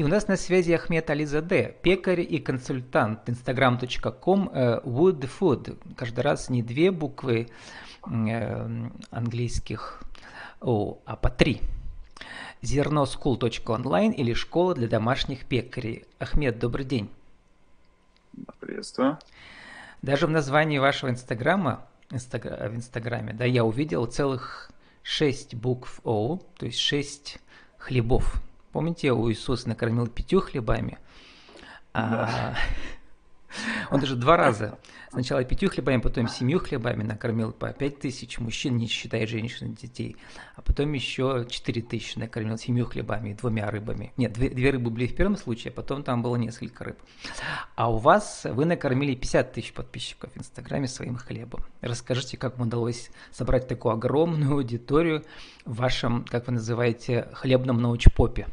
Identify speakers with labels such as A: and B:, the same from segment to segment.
A: И у нас на связи Ахмед Ализаде, пекарь и консультант, instagram.com uh, Wood Food. Каждый раз не две буквы uh, английских, о, а по три. Зерносchool.online или школа для домашних пекарей. Ахмед, добрый день.
B: Приветствую.
A: Даже в названии вашего инстаграма, инстагра, в инстаграме, да, я увидел целых шесть букв О, то есть шесть хлебов. Помните, у Иисуса накормил пятью хлебами, а, он даже два раза. Сначала пятью хлебами, потом семью хлебами накормил по пять тысяч мужчин, не считая женщин и детей. А потом еще четыре тысячи накормил семью хлебами и двумя рыбами. Нет, две, две рыбы были в первом случае, а потом там было несколько рыб. А у вас вы накормили 50 тысяч подписчиков в Инстаграме своим хлебом. Расскажите, как вам удалось собрать такую огромную аудиторию в вашем, как вы называете, хлебном научпопе?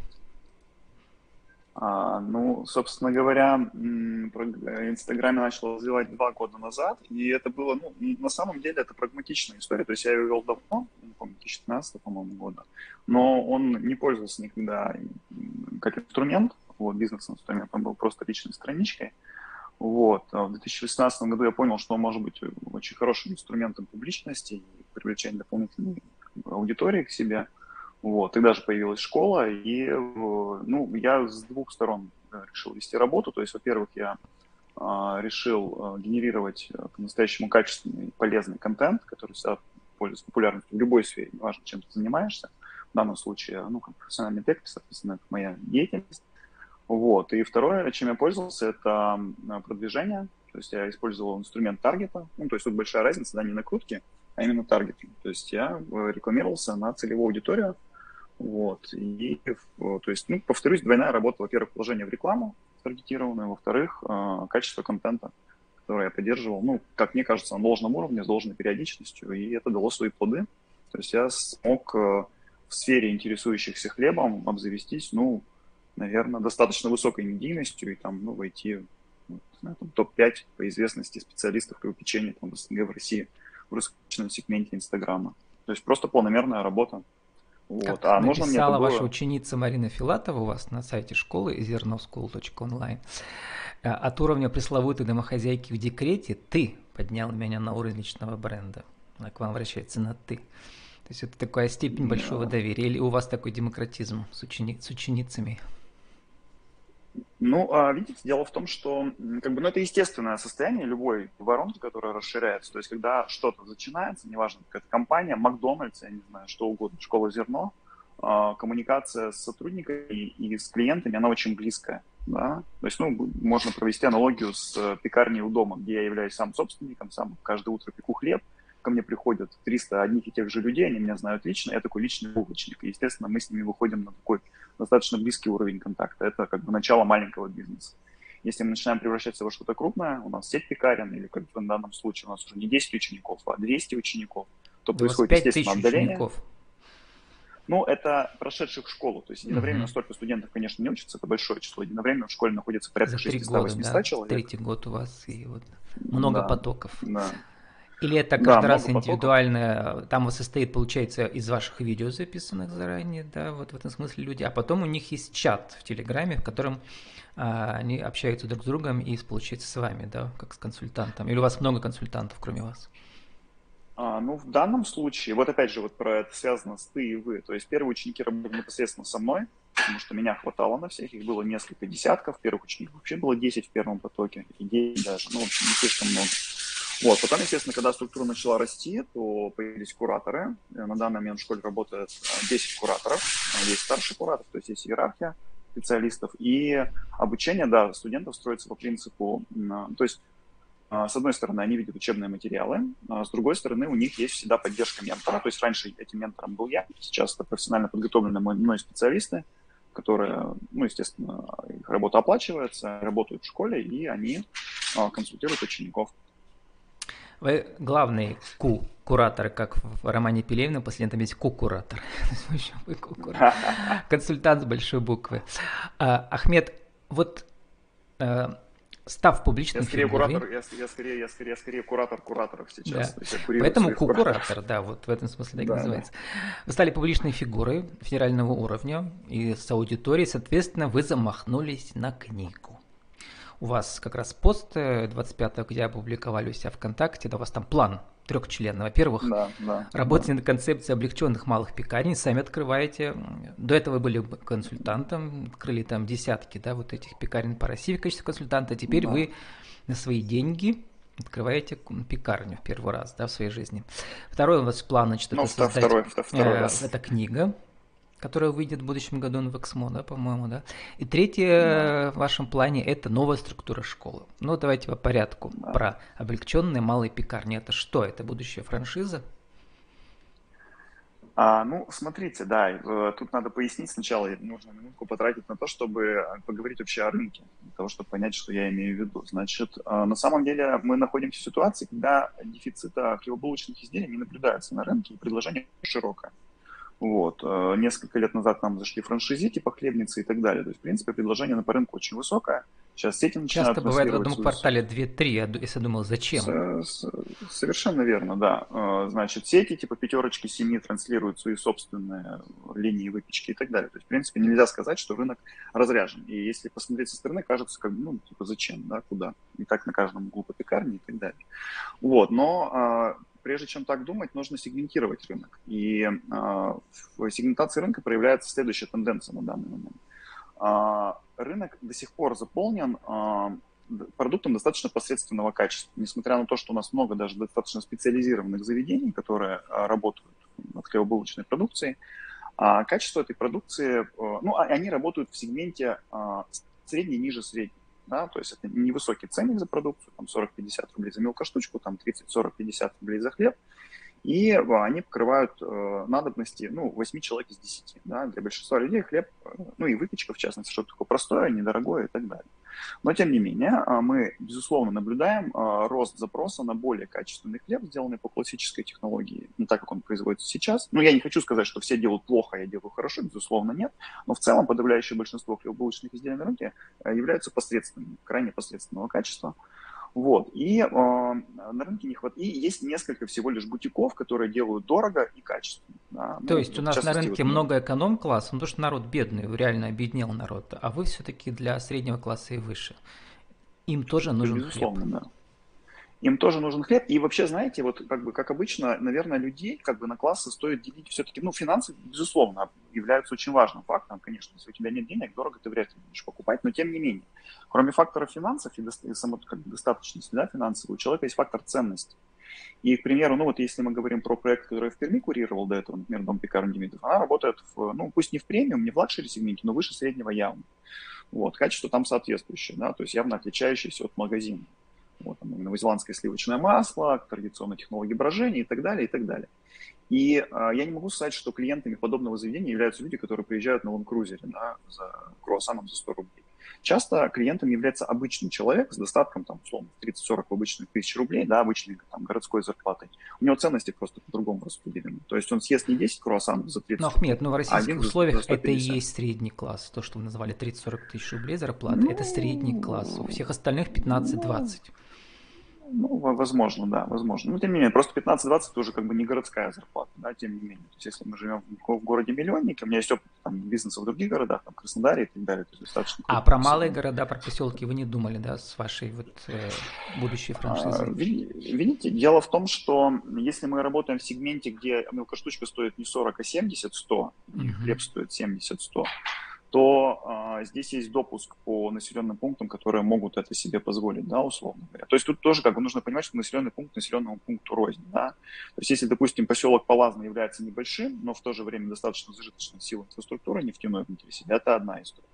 B: А, ну, собственно говоря, Инстаграме начал развивать два года назад, и это было, ну, на самом деле, это прагматичная история, то есть я ее вел давно, помню, 2015, по-моему, года, но он не пользовался никогда как инструмент, вот, бизнес-инструмент, он был просто личной страничкой, вот. А в 2018 году я понял, что он может быть очень хорошим инструментом публичности и привлечения дополнительной аудитории к себе – вот, тогда же появилась школа, и ну, я с двух сторон э, решил вести работу. То есть, во-первых, я а, решил э, генерировать э, по-настоящему качественный, полезный контент, который всегда пользуется популярностью в любой сфере, неважно, чем ты занимаешься. В данном случае, ну, как профессиональный пекарь, соответственно, это моя деятельность. Вот. И второе, чем я пользовался, это продвижение. То есть я использовал инструмент таргета. Ну, то есть тут большая разница, да, не накрутки, а именно таргетинг. То есть я рекламировался на целевую аудиторию, вот. И, то есть, ну, повторюсь, двойная работа, во-первых, вложение в рекламу таргетированную, во-вторых, а, качество контента, которое я поддерживал, ну, как мне кажется, на должном уровне, с должной периодичностью, и это дало свои плоды. То есть я смог э, в сфере интересующихся хлебом обзавестись, ну, наверное, достаточно высокой медийностью и там, ну, войти в топ-5 по известности специалистов по печенью там, в СНГ, в России, в русскоязычном сегменте Инстаграма. То есть просто полномерная работа.
A: Вот. Как а нужно мне было... ваша ученица Марина Филатова у вас на сайте школы zernoschool.online. Э, от уровня пресловутой домохозяйки в декрете ты поднял меня на уровень личного бренда. Она к вам обращается на «ты». То есть это такая степень большого доверия. Или у вас такой демократизм с, учени... с ученицами?
B: Ну, а, видите, дело в том, что как бы, ну, это естественное состояние любой воронки, которая расширяется. То есть, когда что-то начинается, неважно, какая-то компания, Макдональдс, я не знаю, что угодно, школа зерно, а, коммуникация с сотрудниками и с клиентами, она очень близкая. Да? То есть, ну, можно провести аналогию с пекарней у дома, где я являюсь сам собственником, сам каждое утро пеку хлеб, ко мне приходят 300 одних и тех же людей, они меня знают лично, я такой личный булочник. И, естественно, мы с ними выходим на такой достаточно близкий уровень контакта. Это как бы начало маленького бизнеса. Если мы начинаем превращаться во что-то крупное, у нас сеть пекарен, или как в данном случае у нас уже не 10 учеников, а 200 учеников, то происходит, естественно, отдаление. Учеников. Ну, это прошедших школу. То есть единовременно угу. столько студентов, конечно, не учатся, это большое число. Единовременно в школе находится порядка 600-800 да, человек.
A: Третий год у вас и вот много да, потоков. Да. Или это каждый да, раз индивидуально, там состоит, получается, из ваших видео записанных заранее, да, вот в этом смысле люди, а потом у них есть чат в Телеграме, в котором а, они общаются друг с другом и, получается, с вами, да, как с консультантом. Или у вас много консультантов, кроме вас?
B: А, ну, в данном случае, вот опять же, вот про это связано с ты и вы. То есть первые ученики работали непосредственно со мной, потому что меня хватало на всех, их было несколько десятков, первых учеников вообще было 10 в первом потоке, и 9 даже, ну, в общем, не слишком много. Вот. Потом, естественно, когда структура начала расти, то появились кураторы. Э, на данный момент в школе работает 10 э, кураторов. Э, есть старший куратор, то есть есть иерархия специалистов. И обучение, да, студентов строится по принципу, то есть с одной стороны, они видят учебные материалы, а с другой стороны, у них есть всегда поддержка ментора. То есть раньше этим ментором был я, сейчас это профессионально подготовленные мной специалисты, которые, ну, естественно, их работа оплачивается, работают в школе, и они консультируют учеников.
A: Вы главный ку куратор, как в романе Пелевина, после этого есть ку-куратор. Консультант с большой буквы. А, Ахмед, вот э, став публичным
B: я скорее фигурой. Куратор, я, я, скорее, я, скорее, я скорее куратор кураторов сейчас.
A: Да. Поэтому ку-куратор, да, вот в этом смысле так да, называется. Да. Вы стали публичной фигурой федерального уровня и с аудиторией, соответственно, вы замахнулись на книгу. У вас как раз пост 25 октября опубликовали у себя ВКонтакте, да, у вас там план трехчленный. Во-первых, да, да, работаете да. над концепцией облегченных малых пекарен, сами открываете. До этого вы были консультантом, открыли там десятки, да, вот этих пекарен по России в качестве консультанта. А теперь да. вы на свои деньги открываете пекарню в первый раз, да, в своей жизни. Второй у вас план, значит,
B: ну, это создать, второй, второй э, раз.
A: это книга, которая выйдет в будущем году на Вексмо, да, по-моему, да. И третье да. в вашем плане – это новая структура школы. Ну, давайте по порядку. Да. Про облегченные малые пекарни. Это что? Это будущая франшиза?
B: А, ну, смотрите, да, э, тут надо пояснить сначала, нужно минутку потратить на то, чтобы поговорить вообще о рынке, для того, чтобы понять, что я имею в виду. Значит, э, на самом деле мы находимся в ситуации, когда дефицита хлебобулочных изделий не наблюдается на рынке, и предложение широкое. Вот. Э, несколько лет назад нам зашли франшизи, типа хлебницы и так далее. То есть, в принципе, предложение на по рынку очень высокое. Сейчас сети начинают
A: Часто бывает в одном свою... квартале 2-3, я если думал, зачем?
B: С, с, совершенно верно, да. Э, значит, сети типа пятерочки, семи транслируют свои собственные линии выпечки и так далее. То есть, в принципе, нельзя сказать, что рынок разряжен. И если посмотреть со стороны, кажется, как, ну, типа, зачем, да, куда? И так на каждом углу по пекарне и так далее. Вот, но а, прежде чем так думать, нужно сегментировать рынок. И э, в сегментации рынка проявляется следующая тенденция на данный момент. Э, рынок до сих пор заполнен э, продуктом достаточно посредственного качества. Несмотря на то, что у нас много даже достаточно специализированных заведений, которые работают над хлебобулочной продукцией, а качество этой продукции, ну, они работают в сегменте средний, ниже средний да, то есть это невысокий ценник за продукцию, там 40-50 рублей за мелкоштучку, там 30-40-50 рублей за хлеб, и они покрывают э, надобности, ну, 8 человек из 10, да, для большинства людей хлеб, э, ну, и выпечка, в частности, что-то такое простое, недорогое и так далее. Но, тем не менее, а, мы, безусловно, наблюдаем а, рост запроса на более качественный хлеб, сделанный по классической технологии, не так, как он производится сейчас. Ну, я не хочу сказать, что все делают плохо, я делаю хорошо, безусловно, нет. Но в целом подавляющее большинство хлебобулочных изделий на рынке э, являются посредственными, крайне посредственного качества. Вот. И э, на рынке не хватает. И есть несколько всего лишь бутиков, которые делают дорого и качественно.
A: Да. То ну, есть у нас на рынке вот, много эконом-класса, ну, потому что народ бедный, реально обеднел народ, а вы все-таки для среднего класса и выше. Им тоже нужен Безусловно, хлеб. да
B: им тоже нужен хлеб. И вообще, знаете, вот как бы, как обычно, наверное, людей как бы на классы стоит делить все-таки, ну, финансы, безусловно, являются очень важным фактором, конечно, если у тебя нет денег, дорого ты вряд ли будешь покупать, но тем не менее, кроме фактора финансов и, и само, как бы, достаточности, да, финансового, у человека есть фактор ценности. И, к примеру, ну вот если мы говорим про проект, который в Перми курировал до этого, например, Дом пекарни Демидов, она работает, в, ну, пусть не в премиум, не в luxury сегменте, но выше среднего явно. Вот, качество там соответствующее, да, то есть явно отличающееся от магазина вот, там, новозеландское сливочное масло, традиционные технологии брожения и так далее, и так далее. И э, я не могу сказать, что клиентами подобного заведения являются люди, которые приезжают на Land Cruiser е да, за круассаном за 100 рублей. Часто клиентом является обычный человек с достатком, там, условно, 30-40 обычных тысяч рублей, да, обычной там, городской зарплатой. У него ценности просто по-другому распределены. То есть он съест не 10 круассанов за 30
A: Но, Ахмед, ну в российских а условиях это и есть средний класс. То, что вы назвали 30-40 тысяч рублей зарплаты, ну, это средний класс. У всех остальных 15-20. Ну,
B: ну, возможно, да, возможно. Но тем не менее, просто 15-20 это уже как бы не городская зарплата, да, тем не менее. То есть если мы живем в городе миллионнике, у меня есть опыт там, бизнеса в других городах, там, Краснодаре и так далее, то есть достаточно...
A: А про малые города, про поселки вы не думали, да, с вашей вот э, будущей франшизой? А,
B: видите, дело в том, что если мы работаем в сегменте, где мелкоштучка стоит не 40, а 70-100, угу. хлеб стоит 70-100, то а, здесь есть допуск по населенным пунктам, которые могут это себе позволить, да, условно говоря. То есть тут тоже как бы нужно понимать, что населенный пункт населенному пункту рознь, да. То есть если, допустим, поселок Палазно является небольшим, но в то же время достаточно зажиточной силой инфраструктуры нефтяной внутри себя, это одна история.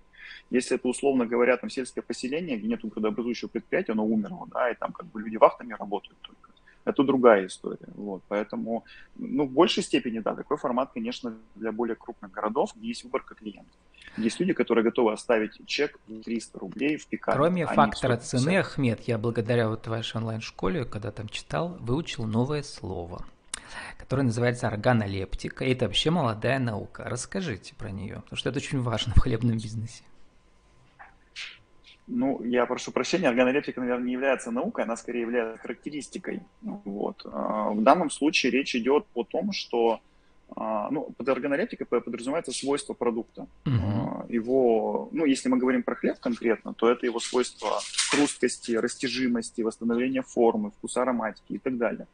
B: Если это, условно говоря, там сельское поселение, где нет градообразующего предприятия, оно умерло, да, и там как бы люди вахтами работают только, это другая история. Вот. Поэтому, ну, в большей степени, да, такой формат, конечно, для более крупных городов, где есть выборка клиентов. Есть люди, которые готовы оставить чек 300 рублей в пикапе.
A: Кроме а фактора цены, Ахмед, я благодаря вот вашей онлайн-школе, когда там читал, выучил новое слово, которое называется органолептика. И это вообще молодая наука. Расскажите про нее, потому что это очень важно в хлебном бизнесе.
B: Ну, я прошу прощения, органолептика, наверное, не является наукой, она скорее является характеристикой. Вот. А, в данном случае речь идет о том, что а, ну, под органолептикой подразумевается свойство продукта. Uh-huh. Его, ну, если мы говорим про хлеб конкретно, то это его свойства хрусткости, растяжимости, восстановления формы, вкуса ароматики и так далее.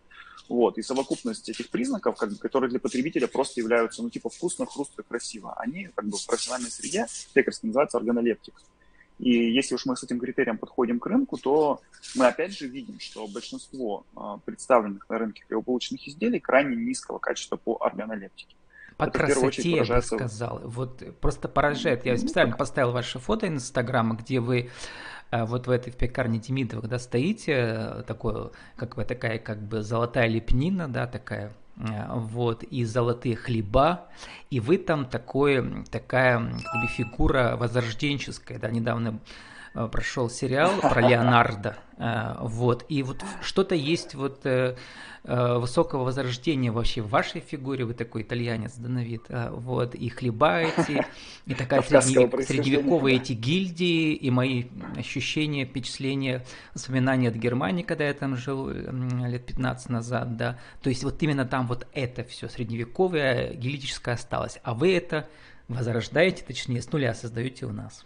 B: Вот. И совокупность этих признаков, как бы, которые для потребителя просто являются, ну, типа вкусно, хрустко, красиво, они как бы в профессиональной среде, пекарской, называются органолептик. И если уж мы с этим критерием подходим к рынку, то мы опять же видим, что большинство а, представленных на рынке хлебобулочных изделий крайне низкого качества по органолептике.
A: По это красоте, я бы сказал. Вот просто поражает. Я специально поставил ваше фото Инстаграма, где вы а, вот в этой в пекарне Демидова, когда стоите, э, такое, как бы такая как бы золотая лепнина, да, такая вот, и золотые хлеба, и вы там такое, такая как бы, фигура возрожденческая, да, недавно Э, прошел сериал про Леонардо, э, вот, и вот что-то есть вот э, высокого возрождения вообще в вашей фигуре, вы такой итальянец, да, на вид, вот, и хлеба эти, и такая средневек, средневековые эти гильдии, и мои ощущения, впечатления, воспоминания от Германии, когда я там жил лет 15 назад, да, то есть вот именно там вот это все средневековое, гильдическое осталось, а вы это возрождаете, точнее, с нуля создаете у нас.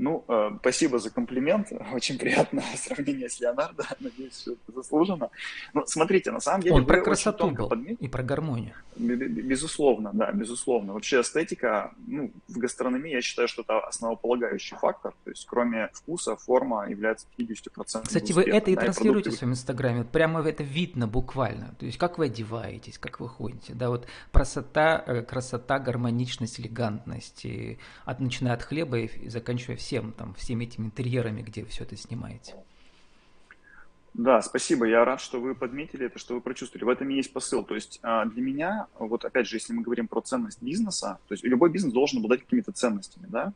B: Ну, э, спасибо за комплимент. Очень приятно сравнение с Леонардо. Надеюсь, что это заслужено. Ну, смотрите, на самом деле...
A: Он про красоту был подметили. и про гармонию.
B: Безусловно, да, безусловно. Вообще эстетика, ну, в гастрономии я считаю, что это основополагающий фактор. То есть кроме вкуса, форма является 50%.
A: Кстати, успеха, вы это и да, транслируете и продукты... в своем инстаграме. Прямо это видно буквально. То есть как вы одеваетесь, как вы ходите. Да, вот красота, э, красота гармоничность, элегантность. И от, начиная от хлеба и заканчивая всем, там, всеми этими интерьерами, где вы все это снимаете.
B: Да, спасибо. Я рад, что вы подметили это, что вы прочувствовали. В этом и есть посыл. То есть а, для меня, вот опять же, если мы говорим про ценность бизнеса, то есть любой бизнес должен обладать какими-то ценностями, да.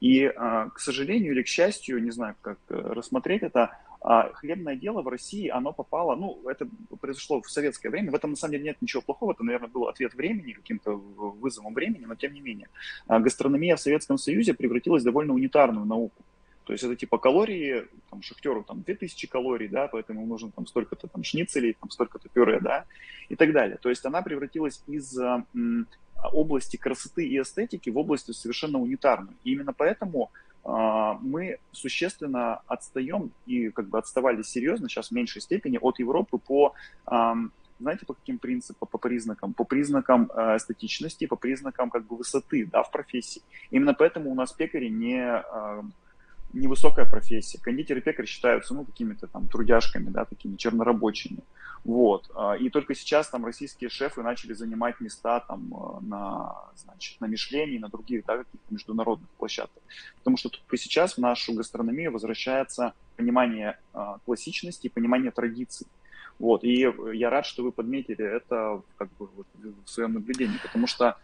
B: И, а, к сожалению или к счастью, не знаю, как э, рассмотреть это, а, хлебное дело в России, оно попало, ну, это произошло в советское время. В этом, на самом деле, нет ничего плохого. Это, наверное, был ответ времени, каким-то вызовом времени, но тем не менее. Гастрономия в Советском Союзе превратилась в довольно унитарную науку. То есть это типа калории, там, шахтеру там 2000 калорий, да, поэтому ему нужно там столько-то там шницелей, там столько-то пюре, да, и так далее. То есть она превратилась из м, области красоты и эстетики в область совершенно унитарную. И именно поэтому мы существенно отстаем и как бы отставали серьезно, сейчас в меньшей степени, от Европы по знаете, по каким принципам, по признакам? По признакам э, эстетичности, по признакам как бы высоты, да, в профессии. Именно поэтому у нас пекари не невысокая профессия. Кондитер и пекарь считаются, ну, какими-то там трудяжками, да, такими чернорабочими. Вот. А, и только сейчас там российские шефы начали занимать места там э, на, значит, на Мишлене и на других, да, каких-то международных площадках. Потому что только сейчас в нашу гастрономию возвращается понимание а, классичности и понимание традиций. Вот, и я рад, что вы подметили это как бы в своем наблюдении, потому что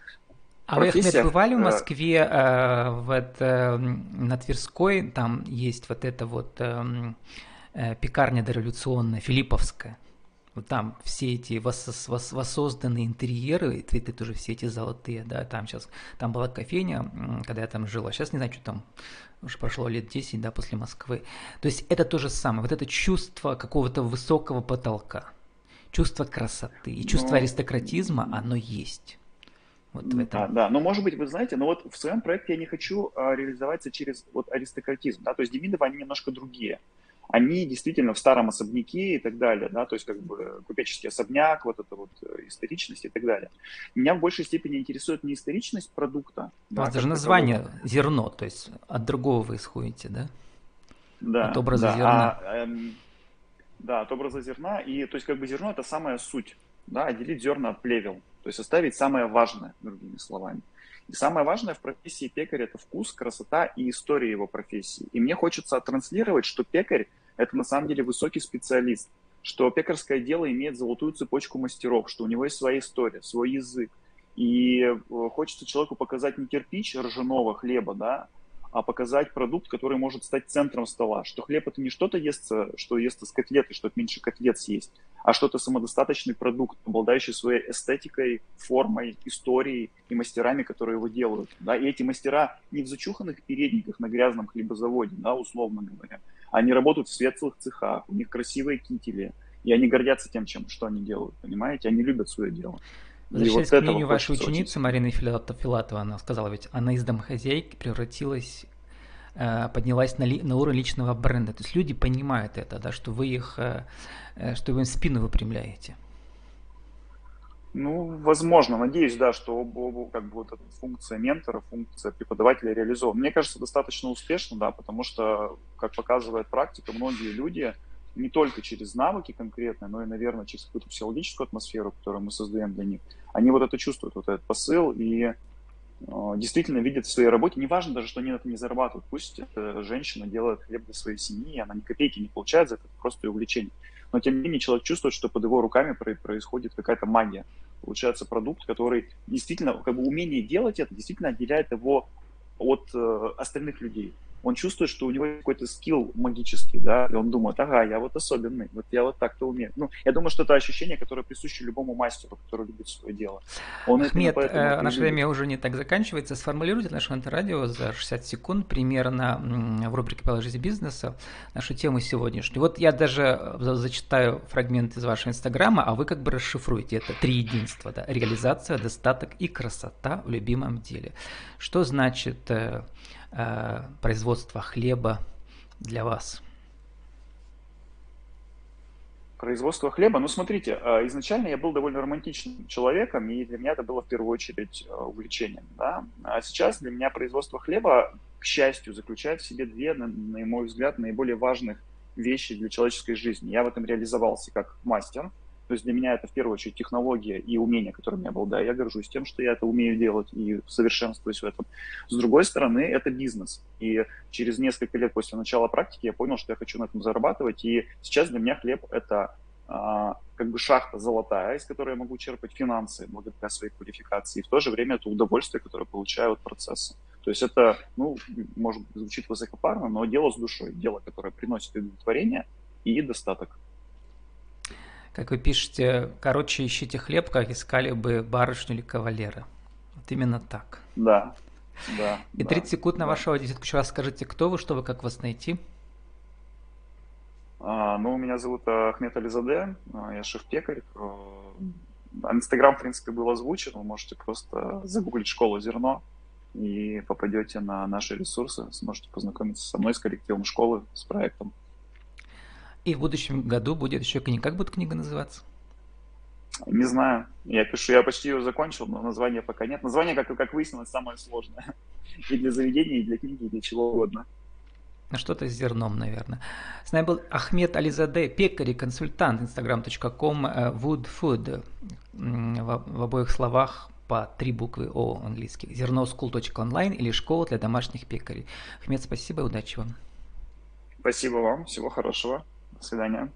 A: а вы, Ахмед, бывали в э, Москве э, в это, на Тверской? Там есть вот эта вот э, э, пекарня дореволюционная, Филипповская. Вот там все эти вос, вос, воссозданные интерьеры, цветы тоже все эти золотые, да, там сейчас, там была кофейня, когда я там жил, а сейчас не знаю, что там, уже прошло лет 10, да, после Москвы. То есть это то же самое, вот это чувство какого-то высокого потолка, чувство красоты и чувство. Ну, аристократизма, оно есть.
B: Вот в этом. Да, да, но может быть, вы знаете, но вот в своем проекте я не хочу а, реализоваться через вот аристократизм, да, то есть Демидовы, они немножко другие. Они действительно в старом особняке и так далее, да, то есть как бы купеческий особняк, вот это вот э, историчность и так далее. Меня в большей степени интересует не историчность продукта.
A: У вас да, даже название такового. зерно, то есть от другого вы исходите, да?
B: Да. От образа да, зерна. А, эм, да, от образа зерна. И то есть как бы зерно это самая суть, да, отделить зерна от плевел. То есть оставить самое важное, другими словами. И самое важное в профессии пекаря – это вкус, красота и история его профессии. И мне хочется транслировать, что пекарь – это на самом деле высокий специалист, что пекарское дело имеет золотую цепочку мастеров, что у него есть своя история, свой язык. И э, хочется человеку показать не кирпич ржаного хлеба, да, а показать продукт, который может стать центром стола. Что хлеб это не что-то естся, что естся с котлеты, что меньше котлет съесть, а что-то самодостаточный продукт, обладающий своей эстетикой, формой, историей и мастерами, которые его делают. Да? И эти мастера не в зачуханных передниках на грязном хлебозаводе, да, условно говоря. Они работают в светлых цехах, у них красивые кители, и они гордятся тем, чем, что они делают, понимаете? Они любят свое дело.
A: Возвращаясь вот к мнению вашей ученицы очень... Марины Филатова, она сказала, ведь она из домохозяйки превратилась э, поднялась на, ли, на уровень личного бренда. То есть люди понимают это, да, что вы их, э, э, что вы им спину выпрямляете.
B: Ну, возможно, надеюсь, да, что как бы вот эта функция ментора, функция преподавателя реализована. Мне кажется, достаточно успешно, да, потому что, как показывает практика, многие люди, не только через навыки конкретные, но и, наверное, через какую-то психологическую атмосферу, которую мы создаем для них, они вот это чувствуют, вот этот посыл, и э, действительно видят в своей работе, неважно даже, что они на этом не зарабатывают, пусть эта женщина делает хлеб для своей семьи, она ни копейки не получает за это, это просто увлечение. Но тем не менее человек чувствует, что под его руками происходит какая-то магия. Получается продукт, который действительно, как бы умение делать это, действительно отделяет его от э, остальных людей он чувствует, что у него какой-то скилл магический, да, и он думает, ага, я вот особенный, вот я вот так-то умею. Ну, я думаю, что это ощущение, которое присуще любому мастеру, который любит свое дело.
A: Он Ахмед, э, наше время уже не так заканчивается. Сформулируйте наше интеррадио за 60 секунд примерно в рубрике «Положите бизнеса» нашу тему сегодняшнюю. Вот я даже э, зачитаю фрагмент из вашего инстаграма, а вы как бы расшифруете. Это три единства, да, реализация, достаток и красота в любимом деле. Что значит э, производства хлеба для вас?
B: Производство хлеба, ну смотрите, э, изначально я был довольно романтичным человеком, и для меня это было в первую очередь э, увлечением. Да? А сейчас для меня производство хлеба, к счастью, заключает в себе две, на, на мой взгляд, наиболее важных вещи для человеческой жизни. Я в этом реализовался как мастер, то есть для меня это в первую очередь технология и умения, которыми я обладаю. Я горжусь тем, что я это умею делать и совершенствуюсь в этом. С другой стороны, это бизнес. И через несколько лет после начала практики я понял, что я хочу на этом зарабатывать. И сейчас для меня хлеб – это а, как бы шахта золотая, из которой я могу черпать финансы благодаря своей квалификации. И в то же время это удовольствие, которое получаю от процесса. То есть это, ну, может звучит высокопарно, но дело с душой, дело, которое приносит удовлетворение и достаток
A: как вы пишете, короче, ищите хлеб, как искали бы барышню или кавалера. Вот именно так.
B: Да, да.
A: И 30 да, секунд на да. вашего десятку. Еще раз скажите, кто вы, что вы, как вас найти?
B: А, ну, меня зовут Ахмед Ализаде, а, я шеф-пекарь. Э, Инстаграм, в принципе, был озвучен, вы можете просто загуглить «Школа зерно» и попадете на наши ресурсы, сможете познакомиться со мной, с коллективом школы, с проектом.
A: И в будущем году будет еще книга. Как будет книга называться?
B: Не знаю. Я пишу, я почти ее закончил, но названия пока нет. Название, как, как выяснилось, самое сложное. И для заведения, и для книги, и для чего угодно.
A: Ну, что-то с зерном, наверное. С нами был Ахмед Ализаде, пекарь и консультант, instagram.com, э, woodfood. В, в обоих словах по три буквы О английских. Зерноскул.онлайн или школа для домашних пекарей. Ахмед, спасибо и удачи вам.
B: Спасибо вам. Всего хорошего. Свидания.